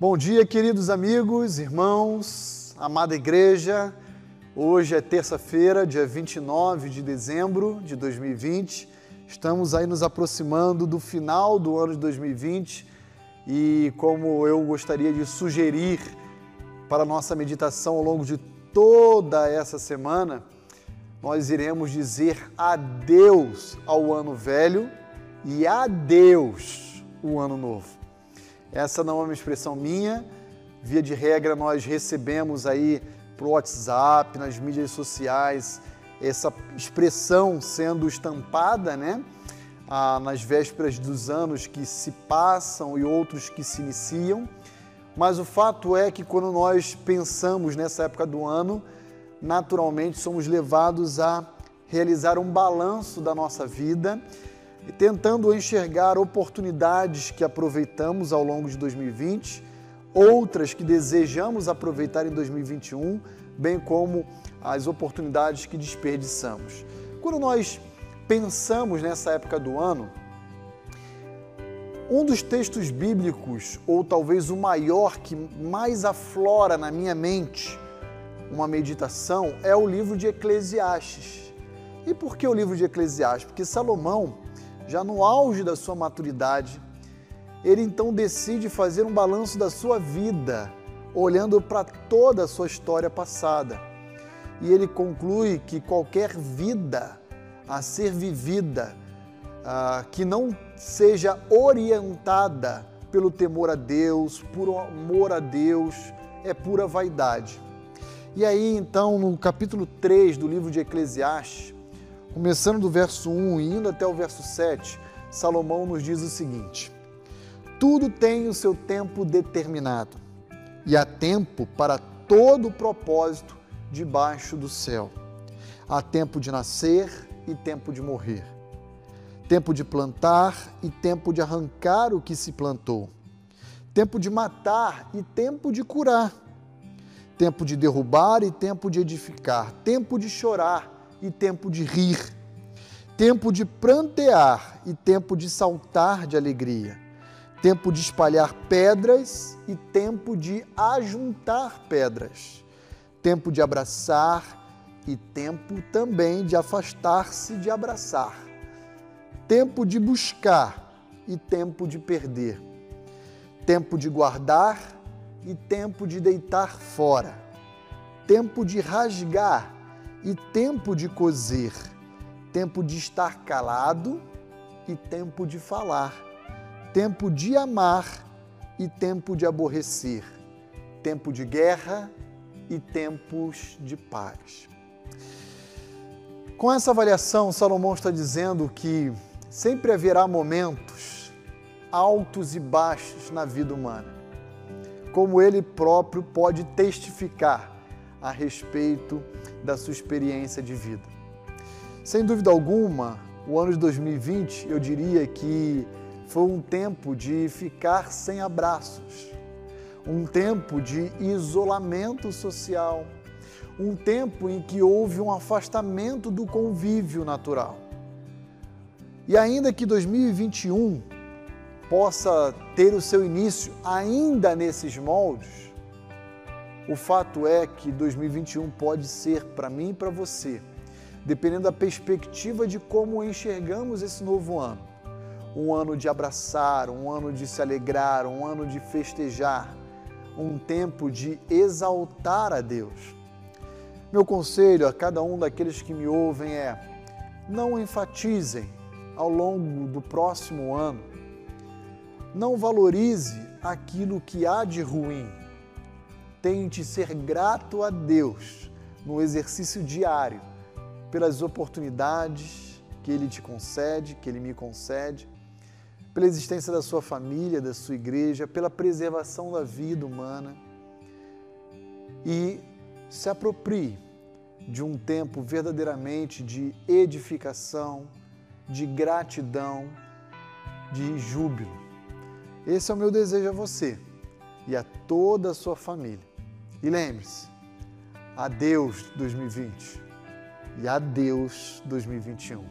Bom dia, queridos amigos, irmãos, amada igreja. Hoje é terça-feira, dia 29 de dezembro de 2020. Estamos aí nos aproximando do final do ano de 2020 e como eu gostaria de sugerir para nossa meditação ao longo de toda essa semana, nós iremos dizer adeus ao ano velho e adeus o ano novo. Essa não é uma expressão minha, via de regra nós recebemos aí pro WhatsApp, nas mídias sociais, essa expressão sendo estampada, né? Ah, nas vésperas dos anos que se passam e outros que se iniciam. Mas o fato é que quando nós pensamos nessa época do ano, naturalmente somos levados a realizar um balanço da nossa vida tentando enxergar oportunidades que aproveitamos ao longo de 2020, outras que desejamos aproveitar em 2021, bem como as oportunidades que desperdiçamos. Quando nós pensamos nessa época do ano, um dos textos bíblicos, ou talvez o maior que mais aflora na minha mente uma meditação, é o livro de Eclesiastes. E por que o livro de Eclesiastes? Porque Salomão já no auge da sua maturidade, ele então decide fazer um balanço da sua vida, olhando para toda a sua história passada. E ele conclui que qualquer vida a ser vivida, ah, que não seja orientada pelo temor a Deus, por amor a Deus, é pura vaidade. E aí, então, no capítulo 3 do livro de Eclesiastes, começando do verso 1 e indo até o verso 7, Salomão nos diz o seguinte: Tudo tem o seu tempo determinado, e há tempo para todo o propósito debaixo do céu. Há tempo de nascer e tempo de morrer, tempo de plantar e tempo de arrancar o que se plantou, tempo de matar e tempo de curar, tempo de derrubar e tempo de edificar, tempo de chorar e tempo de rir, tempo de prantear e tempo de saltar de alegria, tempo de espalhar pedras e tempo de ajuntar pedras, tempo de abraçar e tempo também de afastar-se de abraçar, tempo de buscar e tempo de perder, tempo de guardar e tempo de deitar fora, tempo de rasgar e tempo de cozer, tempo de estar calado e tempo de falar, tempo de amar e tempo de aborrecer, tempo de guerra e tempos de paz. Com essa avaliação, Salomão está dizendo que sempre haverá momentos altos e baixos na vida humana, como ele próprio pode testificar a respeito da sua experiência de vida. Sem dúvida alguma, o ano de 2020 eu diria que foi um tempo de ficar sem abraços, um tempo de isolamento social, um tempo em que houve um afastamento do convívio natural. E ainda que 2021 possa ter o seu início ainda nesses moldes, o fato é que 2021 pode ser para mim e para você, dependendo da perspectiva de como enxergamos esse novo ano. Um ano de abraçar, um ano de se alegrar, um ano de festejar, um tempo de exaltar a Deus. Meu conselho a cada um daqueles que me ouvem é: não enfatizem ao longo do próximo ano, não valorize aquilo que há de ruim tente ser grato a Deus no exercício diário pelas oportunidades que Ele te concede, que Ele me concede, pela existência da sua família, da sua igreja, pela preservação da vida humana e se aproprie de um tempo verdadeiramente de edificação, de gratidão, de júbilo. Esse é o meu desejo a você e a toda a sua família. E lembre-se, adeus 2020 e adeus 2021.